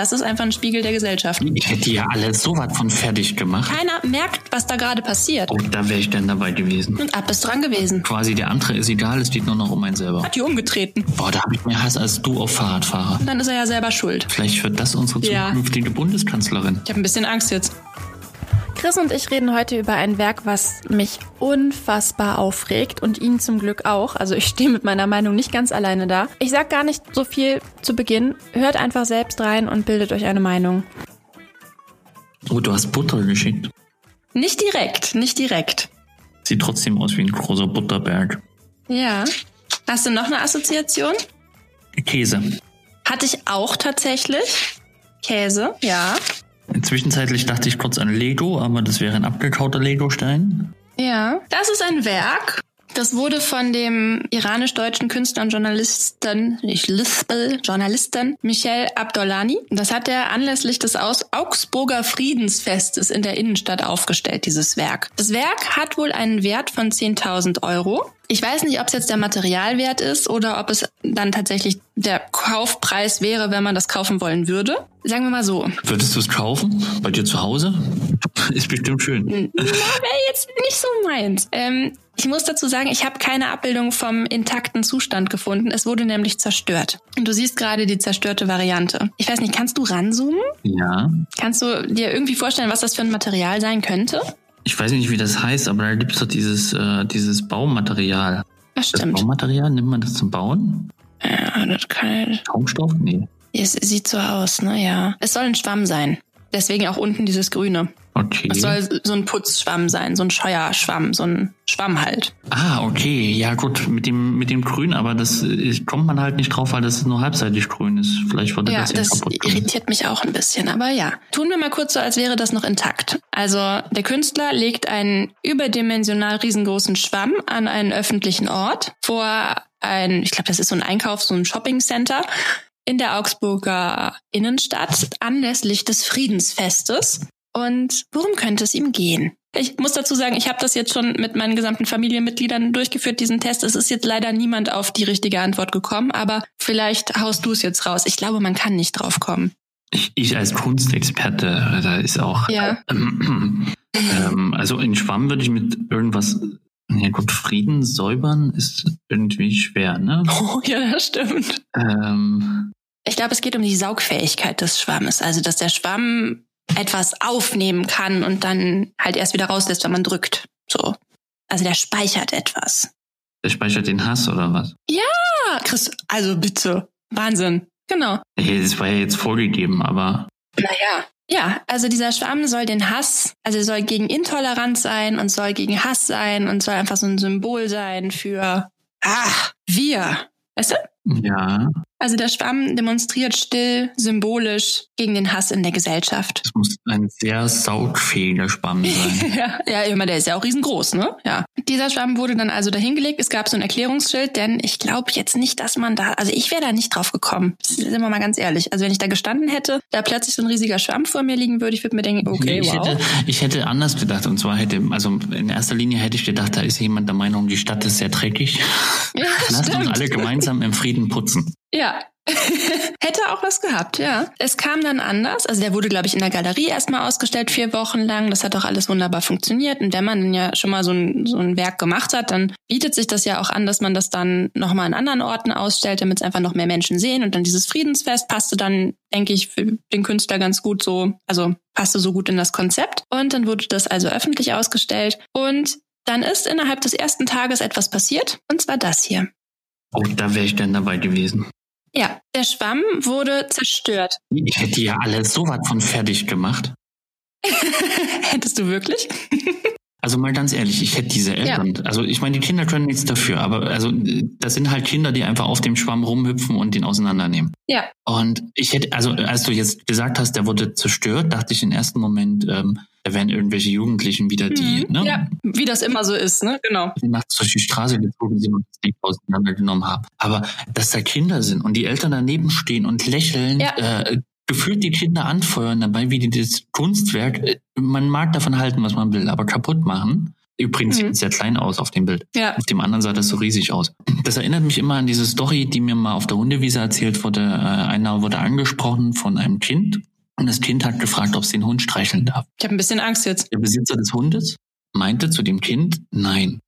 Das ist einfach ein Spiegel der Gesellschaft. Ich hätte ja alles so was von fertig gemacht. Keiner merkt, was da gerade passiert. Oh, da wäre ich dann dabei gewesen. Und ab ist dran gewesen. Quasi der andere ist egal, es geht nur noch um einen selber. Hat die umgetreten. Boah, da habe ich mehr Hass als du auf Fahrradfahrer. Und dann ist er ja selber schuld. Vielleicht wird das unsere Ja. zukünftige Bundeskanzlerin. Ich habe ein bisschen Angst jetzt. Chris und ich reden heute über ein Werk, was mich unfassbar aufregt und ihn zum Glück auch. Also ich stehe mit meiner Meinung nicht ganz alleine da. Ich sag gar nicht so viel zu Beginn. Hört einfach selbst rein und bildet euch eine Meinung. Oh, du hast Butter geschickt. Nicht direkt, nicht direkt. Sieht trotzdem aus wie ein großer Butterberg. Ja. Hast du noch eine Assoziation? Käse. Hatte ich auch tatsächlich. Käse, ja. Zwischenzeitlich dachte ich kurz an Lego, aber das wäre ein abgekauter Lego-Stein. Ja. Das ist ein Werk. Das wurde von dem iranisch-deutschen Künstler und Journalisten, ich lispel, Journalisten, Michel Abdollani. Das hat er anlässlich des Aus Augsburger Friedensfestes in der Innenstadt aufgestellt, dieses Werk. Das Werk hat wohl einen Wert von 10.000 Euro. Ich weiß nicht, ob es jetzt der Materialwert ist oder ob es dann tatsächlich der Kaufpreis wäre, wenn man das kaufen wollen würde. Sagen wir mal so. Würdest du es kaufen? Bei dir zu Hause? Ist bestimmt schön. Na, wäre jetzt nicht so meins. Ähm, ich muss dazu sagen, ich habe keine Abbildung vom intakten Zustand gefunden. Es wurde nämlich zerstört. Und du siehst gerade die zerstörte Variante. Ich weiß nicht, kannst du ranzoomen? Ja. Kannst du dir irgendwie vorstellen, was das für ein Material sein könnte? Ich weiß nicht, wie das heißt, aber da gibt es doch dieses, äh, dieses Baumaterial. Das Das stimmt. Baumaterial, nimmt man das zum Bauen? Ja, das kann. Schaumstoff? Nee. Es sieht so aus, ne? Ja. Es soll ein Schwamm sein. Deswegen auch unten dieses Grüne. Okay. Es soll so ein Putzschwamm sein, so ein Scheuerschwamm, so ein Schwamm halt. Ah, okay. Ja, gut, mit dem, mit dem Grün, aber das kommt man halt nicht drauf, weil das nur halbseitig grün ist. Vielleicht wurde Ja, das ja das kaputt irritiert mich auch ein bisschen, aber ja. Tun wir mal kurz so, als wäre das noch intakt. Also der Künstler legt einen überdimensional riesengroßen Schwamm an einen öffentlichen Ort vor ein, ich glaube, das ist so ein Einkauf, so ein Shopping-Center in der Augsburger Innenstadt anlässlich des Friedensfestes. Und worum könnte es ihm gehen? Ich muss dazu sagen, ich habe das jetzt schon mit meinen gesamten Familienmitgliedern durchgeführt, diesen Test. Es ist jetzt leider niemand auf die richtige Antwort gekommen, aber vielleicht haust du es jetzt raus. Ich glaube, man kann nicht drauf kommen. Ich, ich als Kunstexperte, da ist auch. Ja. ähm, also in Schwamm würde ich mit irgendwas. Ja gut, Frieden säubern ist irgendwie schwer, ne? Oh, ja, das stimmt. Ähm, Ich glaube, es geht um die Saugfähigkeit des Schwammes. Also, dass der Schwamm etwas aufnehmen kann und dann halt erst wieder rauslässt, wenn man drückt. So. Also, der speichert etwas. der speichert den Hass oder was? Ah, Chris, also bitte. Wahnsinn. Genau. Das war ja jetzt vorgegeben, aber Naja. Ja, also dieser Schwamm soll den Hass, also soll gegen Intoleranz sein und soll gegen Hass sein und soll einfach so ein Symbol sein für, ah, wir. Weißt du? Ja, Also der Schwamm demonstriert still, symbolisch gegen den Hass in der Gesellschaft. es muss ein sehr saugfähiger Schwamm sein. Ja, ja, immer, der ist ja auch riesengroß, ne? Ja. Dieser Schwamm wurde dann also dahingelegt. Es gab so ein Erklärungsschild, denn ich glaube jetzt nicht, dass man da, also ich wäre da nicht drauf gekommen. Sind wir mal ganz ehrlich. Also wenn ich da gestanden hätte, da plötzlich so ein riesiger Schwamm vor mir liegen würde, ich würde mir denken, okay, ich, wow. hätte, ich hätte anders gedacht. Und zwar hätte, also in erster Linie hätte ich gedacht, da ist jemand der Meinung, die Stadt ist sehr dreckig. Ja, Lasst uns stimmt. alle gemeinsam im Frieden putzen. Ja. Hätte auch was gehabt, ja. Es kam dann anders. Also der wurde, glaube ich, in der Galerie erstmal ausgestellt, vier Wochen lang. Das hat auch alles wunderbar funktioniert. Und wenn man dann ja schon mal so ein, so ein Werk gemacht hat, dann bietet sich das ja auch an, dass man das dann nochmal an anderen Orten ausstellt, damit es einfach noch mehr Menschen sehen. Und dann dieses Friedensfest passte dann, denke ich, für den Künstler ganz gut so, also passte so gut in das Konzept. Und dann wurde das also öffentlich ausgestellt. Und dann ist innerhalb des ersten Tages etwas passiert. Und zwar das hier. Oh, da wäre ich dann dabei gewesen. Ja, der Schwamm wurde zerstört. Ich hätte ja alles so was von fertig gemacht. Hättest du wirklich? Also mal ganz ehrlich, ich hätte diese Eltern. Also ich meine, die Kinder können nichts dafür, aber also das sind halt Kinder, die einfach auf dem Schwamm rumhüpfen und den auseinandernehmen. Ja. Und ich hätte, also als du jetzt gesagt hast, der wurde zerstört, dachte ich im ersten Moment, ähm, da wären irgendwelche Jugendlichen wieder die, Mhm. ne? Ja, wie das immer so ist, ne? Genau. die nachts durch die Straße gezogen sind und das Ding auseinandergenommen haben. Aber dass da Kinder sind und die Eltern daneben stehen und lächeln, Ja. äh, gefühlt die Kinder anfeuern dabei, wie die das Kunstwerk, äh, man mag davon halten, was man will, aber kaputt machen, übrigens mhm. sieht sehr klein aus auf dem Bild. Ja. Auf dem anderen sah das so riesig aus. Das erinnert mich immer an diese Story, die mir mal auf der Hundewiese erzählt wurde. Äh, einer wurde angesprochen von einem Kind und das Kind hat gefragt, ob es den Hund streicheln darf. Ich habe ein bisschen Angst jetzt. Der Besitzer des Hundes meinte zu dem Kind, nein.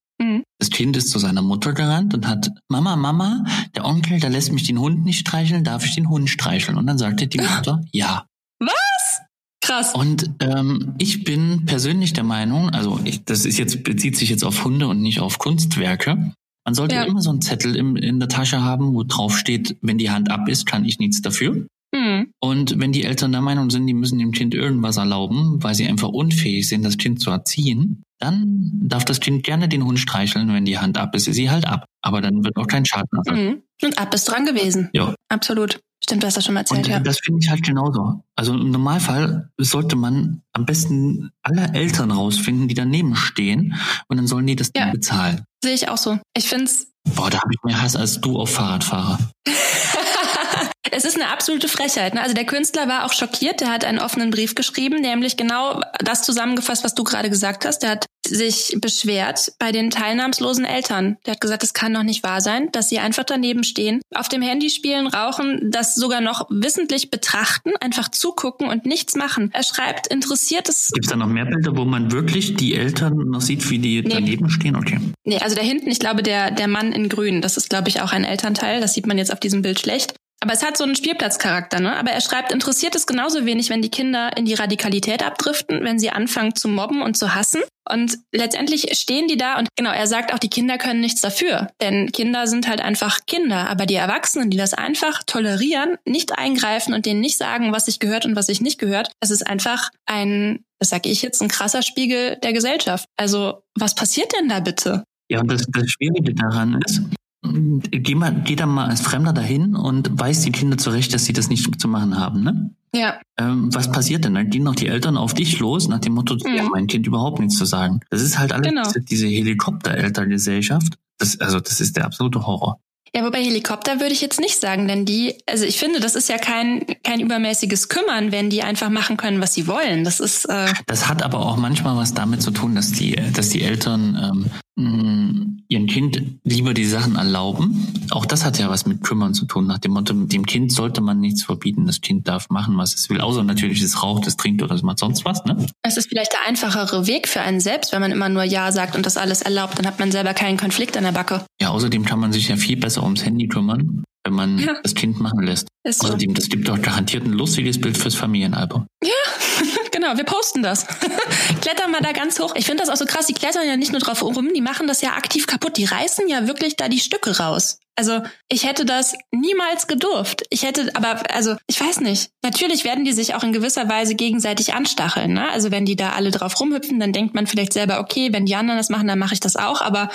Das Kind ist zu seiner Mutter gerannt und hat, Mama, Mama, der Onkel, der lässt mich den Hund nicht streicheln, darf ich den Hund streicheln? Und dann sagte die Mutter, ja. Was? Krass. Und ähm, ich bin persönlich der Meinung, also ich, das ist jetzt bezieht sich jetzt auf Hunde und nicht auf Kunstwerke. Man sollte ja. immer so einen Zettel im, in der Tasche haben, wo drauf steht, wenn die Hand ab ist, kann ich nichts dafür. Mhm. Und wenn die Eltern der Meinung sind, die müssen dem Kind irgendwas erlauben, weil sie einfach unfähig sind, das Kind zu erziehen, dann darf das Kind gerne den Hund streicheln, wenn die Hand ab ist, ist sie halt ab. Aber dann wird auch kein Schaden Mhm. Und ab ist dran gewesen. Ja. Absolut. Stimmt, du hast das schon mal erzählt, und, ja. Das finde ich halt genauso. Also im Normalfall sollte man am besten alle Eltern rausfinden, die daneben stehen und dann sollen die das ja. bezahlen. Sehe ich auch so. Ich finde es. Boah, da habe ich mehr Hass als du auf Fahrradfahrer. Es ist eine absolute Frechheit. Ne? Also der Künstler war auch schockiert. Der hat einen offenen Brief geschrieben, nämlich genau das zusammengefasst, was du gerade gesagt hast. Der hat sich beschwert bei den teilnahmslosen Eltern. Der hat gesagt, es kann doch nicht wahr sein, dass sie einfach daneben stehen, auf dem Handy spielen, rauchen, das sogar noch wissentlich betrachten, einfach zugucken und nichts machen. Er schreibt, interessiert es. Gibt es da noch mehr Bilder, wo man wirklich die Eltern noch sieht, wie die nee. daneben stehen? Okay. Nee, also da hinten, ich glaube, der, der Mann in Grün, das ist, glaube ich, auch ein Elternteil. Das sieht man jetzt auf diesem Bild schlecht. Aber es hat so einen Spielplatzcharakter, ne? Aber er schreibt, interessiert es genauso wenig, wenn die Kinder in die Radikalität abdriften, wenn sie anfangen zu mobben und zu hassen. Und letztendlich stehen die da und genau, er sagt auch, die Kinder können nichts dafür. Denn Kinder sind halt einfach Kinder. Aber die Erwachsenen, die das einfach tolerieren, nicht eingreifen und denen nicht sagen, was sich gehört und was sich nicht gehört, das ist einfach ein, das sage ich jetzt, ein krasser Spiegel der Gesellschaft. Also, was passiert denn da bitte? Ja, und das, das Schwierige daran ist, Geh, mal, geh dann mal als Fremder dahin und weist die Kinder zurecht, dass sie das nicht zu machen haben, ne? Ja. Ähm, was passiert denn? Dann gehen noch die Eltern auf dich los, nach dem Motto, mhm. ja, mein Kind überhaupt nichts zu sagen. Das ist halt alles genau. diese, diese Helikopterelterngesellschaft. Das, also, das ist der absolute Horror. Ja, wobei Helikopter würde ich jetzt nicht sagen, denn die, also ich finde, das ist ja kein, kein übermäßiges Kümmern, wenn die einfach machen können, was sie wollen. Das ist. Äh das hat aber auch manchmal was damit zu tun, dass die, dass die Eltern ähm, ihrem Kind lieber die Sachen erlauben. Auch das hat ja was mit Kümmern zu tun. Nach dem Motto, dem Kind sollte man nichts verbieten. Das Kind darf machen, was es will. Außer natürlich, es raucht, es trinkt oder es macht sonst was. Ne? Es ist vielleicht der einfachere Weg für einen selbst, wenn man immer nur Ja sagt und das alles erlaubt. Dann hat man selber keinen Konflikt an der Backe. Ja, außerdem kann man sich ja viel besser ums Handy kümmern, wenn man ja. das Kind machen lässt. Ist außerdem, so. das gibt doch garantiert ein lustiges Bild fürs Familienalbum. Ja, genau, wir posten das. Klettern mal da ganz hoch. Ich finde das auch so krass, die klettern ja nicht nur drauf rum, die machen das ja aktiv kaputt. Die reißen ja wirklich da die Stücke raus. Also ich hätte das niemals gedurft. Ich hätte, aber also ich weiß nicht. Natürlich werden die sich auch in gewisser Weise gegenseitig anstacheln. Ne? Also wenn die da alle drauf rumhüpfen, dann denkt man vielleicht selber, okay, wenn die anderen das machen, dann mache ich das auch. Aber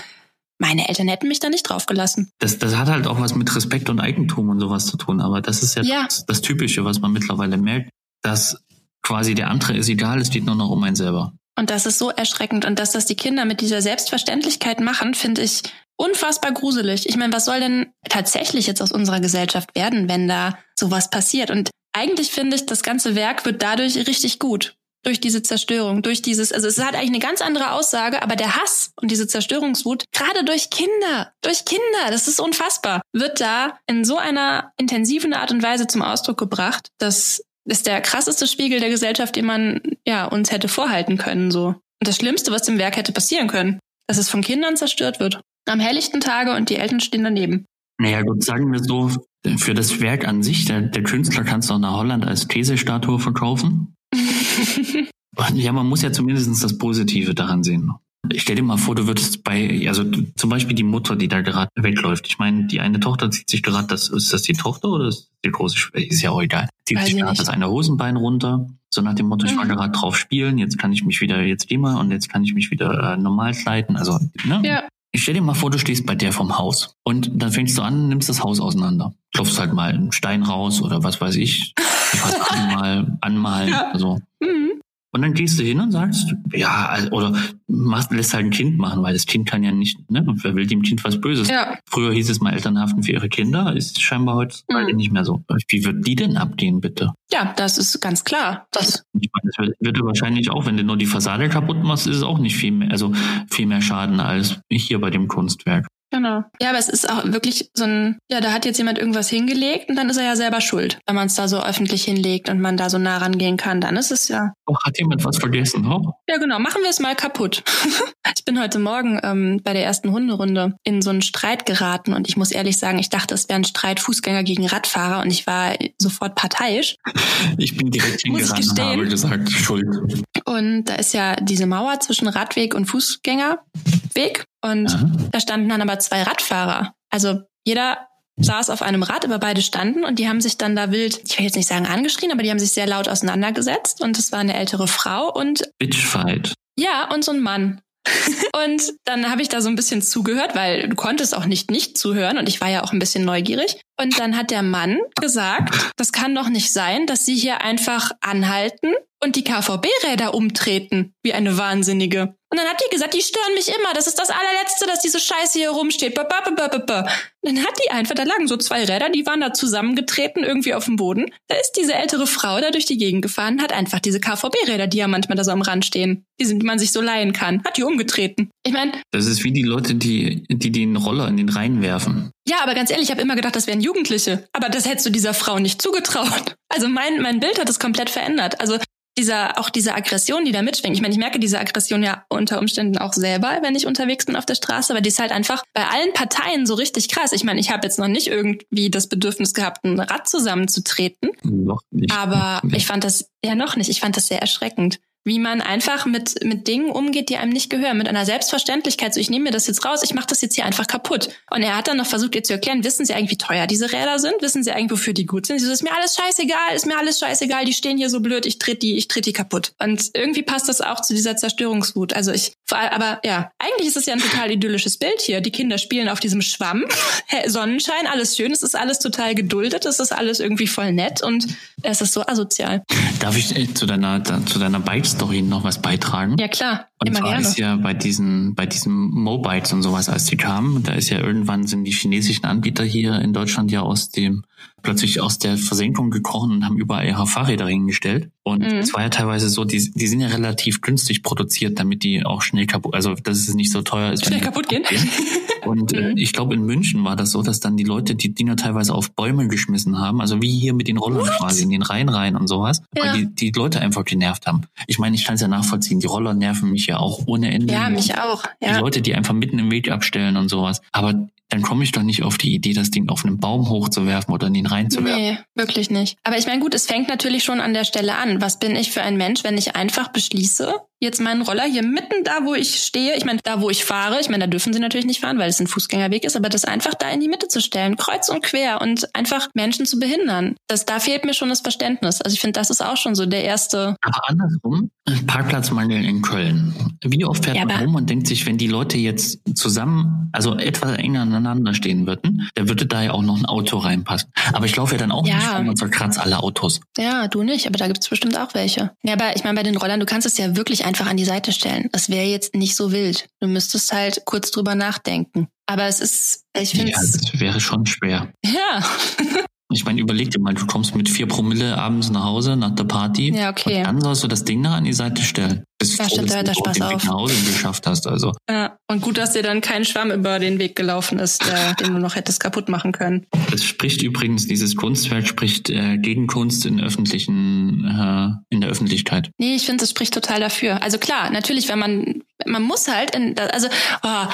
meine Eltern hätten mich da nicht drauf gelassen. Das, das hat halt auch was mit Respekt und Eigentum und sowas zu tun. Aber das ist ja, ja. Das, das Typische, was man mittlerweile merkt, dass quasi der andere ist egal, es geht nur noch um einen selber. Und das ist so erschreckend. Und dass das die Kinder mit dieser Selbstverständlichkeit machen, finde ich unfassbar gruselig. Ich meine, was soll denn tatsächlich jetzt aus unserer Gesellschaft werden, wenn da sowas passiert? Und eigentlich finde ich, das ganze Werk wird dadurch richtig gut. Durch diese Zerstörung, durch dieses, also es hat eigentlich eine ganz andere Aussage, aber der Hass und diese Zerstörungswut, gerade durch Kinder, durch Kinder, das ist unfassbar, wird da in so einer intensiven Art und Weise zum Ausdruck gebracht, dass ist der krasseste Spiegel der Gesellschaft, den man ja uns hätte vorhalten können so. Und das Schlimmste, was dem Werk hätte passieren können, dass es von Kindern zerstört wird. Am helllichten Tage und die Eltern stehen daneben. Naja, gut, sagen wir so, für das Werk an sich, der, der Künstler kann es doch nach Holland als These-Statue verkaufen. ja, man muss ja zumindest das Positive daran sehen. Ich stell dir mal vor, du würdest bei, also zum Beispiel die Mutter, die da gerade wegläuft. Ich meine, die eine Tochter zieht sich gerade, das, ist das die Tochter oder ist die große Schwester? Ist ja auch egal. Zieht Weiß sich gerade das eine Hosenbein runter. So nach dem Motto, mhm. ich war mhm. gerade drauf spielen, jetzt kann ich mich wieder, jetzt geh mal und jetzt kann ich mich wieder äh, normal kleiden. Also, ne? Ja. Ich stell dir mal vor, du stehst bei der vom Haus und dann fängst du an, nimmst das Haus auseinander. Klopfst halt mal einen Stein raus oder was weiß ich. Was anmal, anmalen, ja. also. Mhm. Und dann gehst du hin und sagst, ja, oder machst, lässt halt ein Kind machen, weil das Kind kann ja nicht, ne, wer will dem Kind was Böses? Ja. Früher hieß es mal Elternhaften für ihre Kinder, ist scheinbar heutzutage Mhm. nicht mehr so. Wie wird die denn abgehen, bitte? Ja, das ist ganz klar. Das, Ich meine, das wird, wird wahrscheinlich auch, wenn du nur die Fassade kaputt machst, ist es auch nicht viel mehr, also viel mehr Schaden als hier bei dem Kunstwerk. Genau. Ja, aber es ist auch wirklich so ein, ja, da hat jetzt jemand irgendwas hingelegt und dann ist er ja selber schuld. Wenn man es da so öffentlich hinlegt und man da so nah rangehen kann, dann ist es ja. Oh, hat jemand was vergessen? Oh, Ja, genau, machen wir es mal kaputt. ich bin heute Morgen ähm, bei der ersten Hunderunde in so einen Streit geraten und ich muss ehrlich sagen, ich dachte, es wäre ein Streit Fußgänger gegen Radfahrer und ich war sofort parteiisch. ich bin direkt hingerannt und gestehen. habe gesagt, Schuld. Und da ist ja diese Mauer zwischen Radweg und Fußgängerweg. Und Aha. da standen dann aber zwei Radfahrer. Also jeder saß auf einem Rad, aber beide standen und die haben sich dann da wild, ich will jetzt nicht sagen angeschrien, aber die haben sich sehr laut auseinandergesetzt und es war eine ältere Frau und Bitchfight. ja, und so ein Mann. Und dann habe ich da so ein bisschen zugehört, weil du konntest auch nicht nicht zuhören und ich war ja auch ein bisschen neugierig. Und dann hat der Mann gesagt, das kann doch nicht sein, dass sie hier einfach anhalten und die KVB-Räder umtreten, wie eine Wahnsinnige. Und dann hat die gesagt, die stören mich immer. Das ist das allerletzte, dass diese Scheiße hier rumsteht. Ba, ba, ba, ba, ba. Dann hat die einfach, da lagen so zwei Räder, die waren da zusammengetreten irgendwie auf dem Boden. Da ist diese ältere Frau da durch die Gegend gefahren, hat einfach diese KVB-Räder, die ja manchmal da so am Rand stehen, die, sind, die man sich so leihen kann, hat die umgetreten. Ich meine, Das ist wie die Leute, die, die den Roller in den Rhein werfen. ja, aber ganz ehrlich, ich habe immer gedacht, das wären Jugendliche. Aber das hättest du dieser Frau nicht zugetraut. Also mein, mein Bild hat es komplett verändert. Also dieser, auch diese Aggression, die da mitschwingt. Ich meine, ich merke diese Aggression ja unter Umständen auch selber, wenn ich unterwegs bin auf der Straße, aber die ist halt einfach bei allen Parteien so richtig krass. Ich meine, ich habe jetzt noch nicht irgendwie das Bedürfnis gehabt, ein Rad zusammenzutreten, Noch nicht. aber ich fand das ja noch nicht. Ich fand das sehr erschreckend. Wie man einfach mit, mit Dingen umgeht, die einem nicht gehören. Mit einer Selbstverständlichkeit. So, ich nehme mir das jetzt raus, ich mache das jetzt hier einfach kaputt. Und er hat dann noch versucht, ihr zu erklären, wissen Sie eigentlich, wie teuer diese Räder sind? Wissen Sie eigentlich, wofür die gut sind? Sie so, ist mir alles scheißegal, ist mir alles scheißegal, die stehen hier so blöd, ich tritt die, ich tritt die kaputt. Und irgendwie passt das auch zu dieser Zerstörungswut. Also ich, vor allem, aber ja, eigentlich ist es ja ein total idyllisches Bild hier. Die Kinder spielen auf diesem Schwamm, Sonnenschein, alles schön, es ist alles total geduldet, es ist alles irgendwie voll nett und es ist so asozial. Darf ich äh, zu deiner, da, zu deiner Bike-Story noch was beitragen? Ja klar, Und immer zwar gerne. ist ja bei diesen, bei diesen Mobites und sowas, als die kamen, da ist ja irgendwann sind die chinesischen Anbieter hier in Deutschland ja aus dem, plötzlich aus der Versenkung gekrochen und haben überall ihre Fahrräder hingestellt. Und Mhm. es war ja teilweise so, die, die sind ja relativ günstig produziert, damit die auch schnell kaputt, also dass es nicht so teuer ist. Schnell die kaputt gehen. Und äh, Mhm. ich glaube, in München war das so, dass dann die Leute die Dinger teilweise auf Bäume geschmissen haben, also wie hier mit den Rollern quasi in den Rhein rein und sowas, Ja. weil die, die Leute einfach genervt haben. Ich meine, ich kann es ja nachvollziehen, die Roller nerven mich ja auch ohne Ende. Ja, mich auch. Die Ja. Leute, die einfach mitten im Weg abstellen und sowas. Aber dann komme ich doch nicht auf die Idee, das Ding auf einen Baum hochzuwerfen oder in den Rhein zu werfen. Nee, wirklich nicht. Aber ich meine, gut, es fängt natürlich schon an der Stelle an. Was bin ich für ein Mensch, wenn ich einfach beschließe, jetzt meinen Roller hier mitten da, wo ich stehe, ich meine, da, wo ich fahre, ich meine, da dürfen sie natürlich nicht fahren, weil es ein Fußgängerweg ist, aber das einfach da in die Mitte zu stellen, kreuz und quer und einfach Menschen zu behindern. Das, da fehlt mir schon das Verständnis. Also ich finde, das ist auch schon so der erste. Aber andersrum, Parkplatzmangel in Köln. Wie oft fährt Ja, man rum und denkt sich, wenn die Leute jetzt zusammen, also etwas enger aneinander stehen würden, da würde da ja auch noch ein Auto reinpassen. Aber ich laufe ja dann auch Ja. nicht rum und zerkratze alle Autos. Ja, du nicht, aber da gibt's bestimmt auch welche. Ja, aber ich meine, bei den Rollern, du kannst es ja wirklich einfach an die Seite stellen. Das wäre jetzt nicht so wild. Du müsstest halt kurz drüber nachdenken. Aber es ist, ich finde Ja, es, das wäre schon schwer. ja. Ich meine, überleg dir mal, du kommst mit vier Promille abends nach Hause nach der Party. Ja, okay. Und dann sollst du das Ding da an die Seite stellen. Bis Ja, froh, stimmt, da hört du der Spaß den Weg auf. nach Hause geschafft hast. Also Ja, und gut, dass dir dann kein Schwamm über den Weg gelaufen ist, der, den du noch hättest kaputt machen können. Es spricht übrigens, dieses Kunstwerk spricht äh, gegen Kunst in öffentlichen, äh, in der Öffentlichkeit. Nee, ich finde, das spricht total dafür. Also klar, natürlich, wenn man, man muss halt, in, also, oh,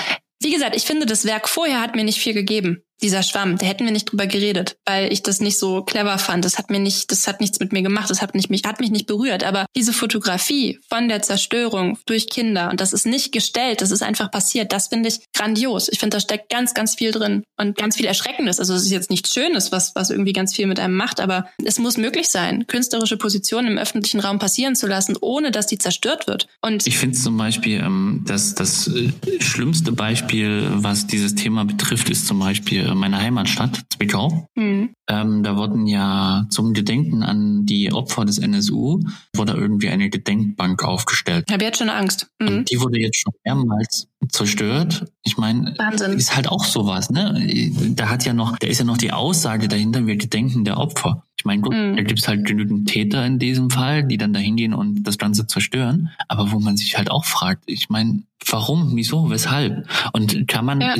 wie gesagt, ich finde, das Werk vorher hat mir nicht viel gegeben. Dieser Schwamm, da hätten wir nicht drüber geredet, weil ich das nicht so clever fand. Das hat mir nicht, das hat nichts mit mir gemacht, das hat nicht mich, hat mich nicht berührt. Aber diese Fotografie von der Zerstörung durch Kinder und das ist nicht gestellt, das ist einfach passiert. Das finde ich grandios. Ich finde, da steckt ganz, ganz viel drin und ganz viel Erschreckendes. Also es ist jetzt nichts Schönes, was, was irgendwie ganz viel mit einem macht, aber es muss möglich sein, künstlerische Positionen im öffentlichen Raum passieren zu lassen, ohne dass die zerstört wird. Und Ich finde zum Beispiel, ähm, das, das äh, schlimmste Beispiel, was dieses Thema betrifft, ist zum Beispiel meiner Heimatstadt, Zwickau. Mhm. Ähm, da wurden ja zum Gedenken an die Opfer des NSU, wurde irgendwie eine Gedenkbank aufgestellt. Ich habe jetzt schon Angst. Mhm. Und die wurde jetzt schon mehrmals zerstört. Ich meine, ist halt auch sowas, ne? Da hat ja noch, da ist ja noch die Aussage dahinter, wir gedenken der Opfer. Ich meine, gut, mhm. da gibt's halt genügend Täter in diesem Fall, die dann da hingehen und das Ganze zerstören. Aber wo man sich halt auch fragt, ich meine, warum, wieso, weshalb? Und kann man, ja.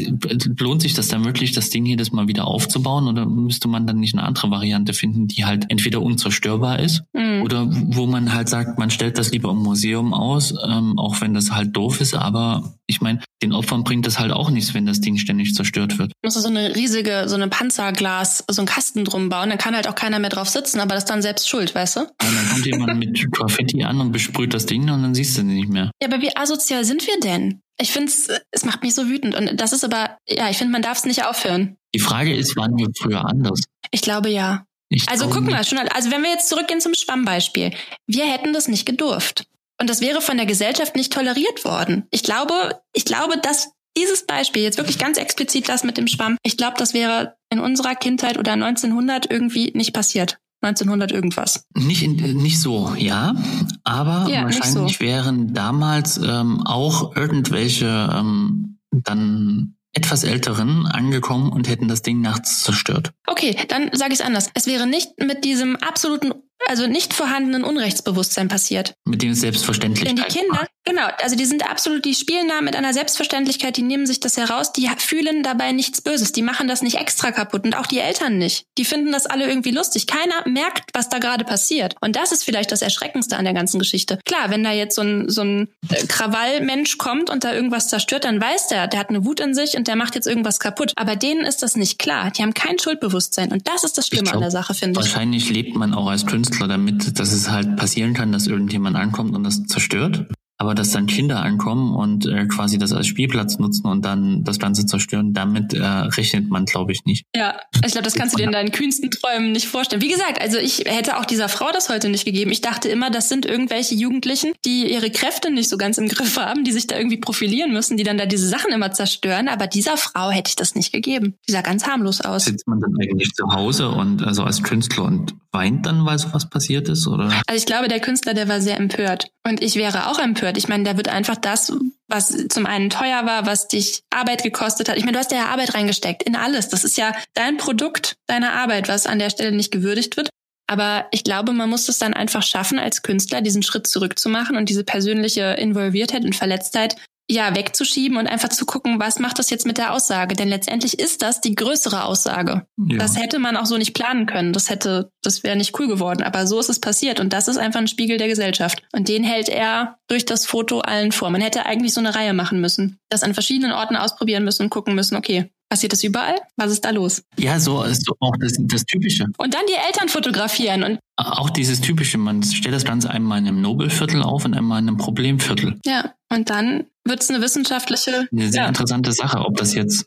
lohnt sich das dann wirklich, das Ding jedes Mal wieder aufzubauen oder müsste man dann nicht eine andere Variante finden, die halt entweder unzerstörbar ist mhm. oder wo man halt sagt, man stellt das lieber im Museum aus, ähm, auch wenn das halt doof ist, aber ich meine, den Opfern bringt es halt auch nichts, wenn das Ding ständig zerstört wird. Du musst so eine riesige, so eine Panzerglas, so einen Kasten drum bauen, dann kann halt auch keiner mehr drauf sitzen, aber das ist dann selbst schuld, weißt du? Und dann kommt jemand mit Graffiti an und besprüht das Ding und dann siehst du den nicht mehr. Ja, aber wie asozial sind wir denn? Ich finde es, es macht mich so wütend. Und das ist aber, ja, ich finde, man darf es nicht aufhören. Die Frage ist, waren wir früher anders? Ich glaube ja. Ich also guck mal, schon, also wenn wir jetzt zurückgehen zum Schwammbeispiel, wir hätten das nicht gedurft. Und das wäre von der Gesellschaft nicht toleriert worden. Ich glaube, ich glaube, dass dieses Beispiel, jetzt wirklich ganz explizit das mit dem Schwamm, ich glaube, das wäre in unserer Kindheit oder 1900 irgendwie nicht passiert. 1900 irgendwas. Nicht, in, nicht so, ja. Aber ja, wahrscheinlich so. wären damals ähm, auch irgendwelche ähm, dann etwas Älteren angekommen und hätten das Ding nachts zerstört. Okay, dann sage ich es anders. Es wäre nicht mit diesem absoluten also nicht vorhandenen Unrechtsbewusstsein passiert. Mit dem Selbstverständlichkeit. Denn die Kinder, genau, also die sind absolut, die spielen da mit einer Selbstverständlichkeit, die nehmen sich das heraus, die fühlen dabei nichts Böses, die machen das nicht extra kaputt und auch die Eltern nicht. Die finden das alle irgendwie lustig. Keiner merkt, was da gerade passiert. Und das ist vielleicht das Erschreckendste an der ganzen Geschichte. Klar, wenn da jetzt so ein, so ein äh, Krawallmensch kommt und da irgendwas zerstört, dann weiß der, der hat eine Wut in sich und der macht jetzt irgendwas kaputt. Aber denen ist das nicht klar. Die haben kein Schuldbewusstsein. Und das ist das Schlimme glaub, an der Sache, finde ich. Wahrscheinlich lebt man auch als Künstler Künstler damit, dass es halt passieren kann, dass irgendjemand ankommt und das zerstört. Aber dass dann Kinder ankommen und äh, quasi das als Spielplatz nutzen und dann das Ganze zerstören, damit äh, rechnet man, glaube ich, nicht. Ja, ich glaube, das kannst du dir in deinen kühnsten Träumen nicht vorstellen. Wie gesagt, also ich hätte auch dieser Frau das heute nicht gegeben. Ich dachte immer, das sind irgendwelche Jugendlichen, die ihre Kräfte nicht so ganz im Griff haben, die sich da irgendwie profilieren müssen, die dann da diese Sachen immer zerstören. Aber dieser Frau hätte ich das nicht gegeben. Die sah ganz harmlos aus. Sitzt man dann eigentlich zu Hause und also als Künstler und weint dann, weil sowas passiert ist, oder? Also ich glaube, der Künstler, der war sehr empört. Und ich wäre auch empört. Ich meine, da wird einfach das, was zum einen teuer war, was dich Arbeit gekostet hat. Ich meine, du hast ja Arbeit reingesteckt in alles. Das ist ja dein Produkt, deine Arbeit, was an der Stelle nicht gewürdigt wird. Aber ich glaube, man muss es dann einfach schaffen, als Künstler diesen Schritt zurückzumachen und diese persönliche Involviertheit und Verletztheit ja, wegzuschieben und einfach zu gucken, was macht das jetzt mit der Aussage? Denn letztendlich ist das die größere Aussage. Ja. Das hätte man auch so nicht planen können. Das hätte, das wäre nicht cool geworden. Aber so ist es passiert. Und das ist einfach ein Spiegel der Gesellschaft. Und den hält er durch das Foto allen vor. Man hätte eigentlich so eine Reihe machen müssen. Das an verschiedenen Orten ausprobieren müssen und gucken müssen, okay, Passiert das überall? Was ist da los? Ja, so ist so auch das, das Typische. Und dann die Eltern fotografieren und auch dieses Typische, man stellt das Ganze einmal in einem Nobelviertel auf und einmal in einem Problemviertel. Ja, und dann wird es eine wissenschaftliche. Eine sehr ja. interessante Sache, ob das jetzt.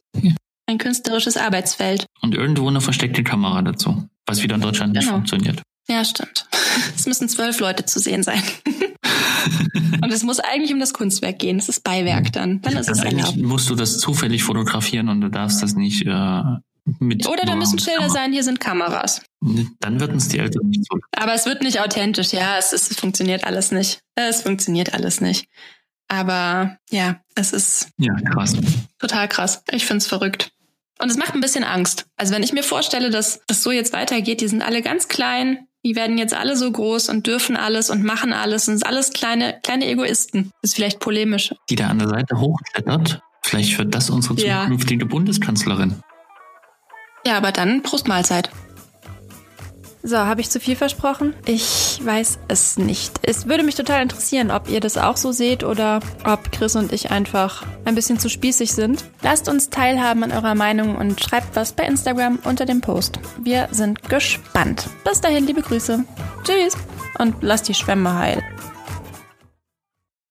Ein künstlerisches Arbeitsfeld. Und irgendwo eine versteckte Kamera dazu, was wieder in Deutschland genau. nicht funktioniert. Ja, stimmt. Es müssen zwölf Leute zu sehen sein. Und es muss eigentlich um das Kunstwerk gehen. Es ist Beiwerk dann. Dann ist es erlaubt. musst du das zufällig fotografieren und du darfst das nicht äh, mit. Oder da müssen Schilder Kamera. sein, hier sind Kameras. Dann würden es die Eltern nicht so. Aber es wird nicht authentisch, ja. Es, es funktioniert alles nicht. Es funktioniert alles nicht. Aber ja, es ist ja krass. Total krass. Ich find's verrückt. Und es macht ein bisschen Angst. Also wenn ich mir vorstelle, dass das so jetzt weitergeht, die sind alle ganz klein, die werden jetzt alle so groß und dürfen alles und machen alles und sind alles kleine, kleine Egoisten. Das ist vielleicht polemisch. Die da an der Seite hochklettert, vielleicht wird das unsere zukünftige ja. Bundeskanzlerin. Ja, aber dann Prostmahlzeit. So, habe ich zu viel versprochen? Ich weiß es nicht. Es würde mich total interessieren, ob ihr das auch so seht oder ob Chris und ich einfach ein bisschen zu spießig sind. Lasst uns teilhaben an eurer Meinung und schreibt was bei Instagram unter dem Post. Wir sind gespannt. Bis dahin, liebe Grüße. Tschüss und lasst die Schwämme heil.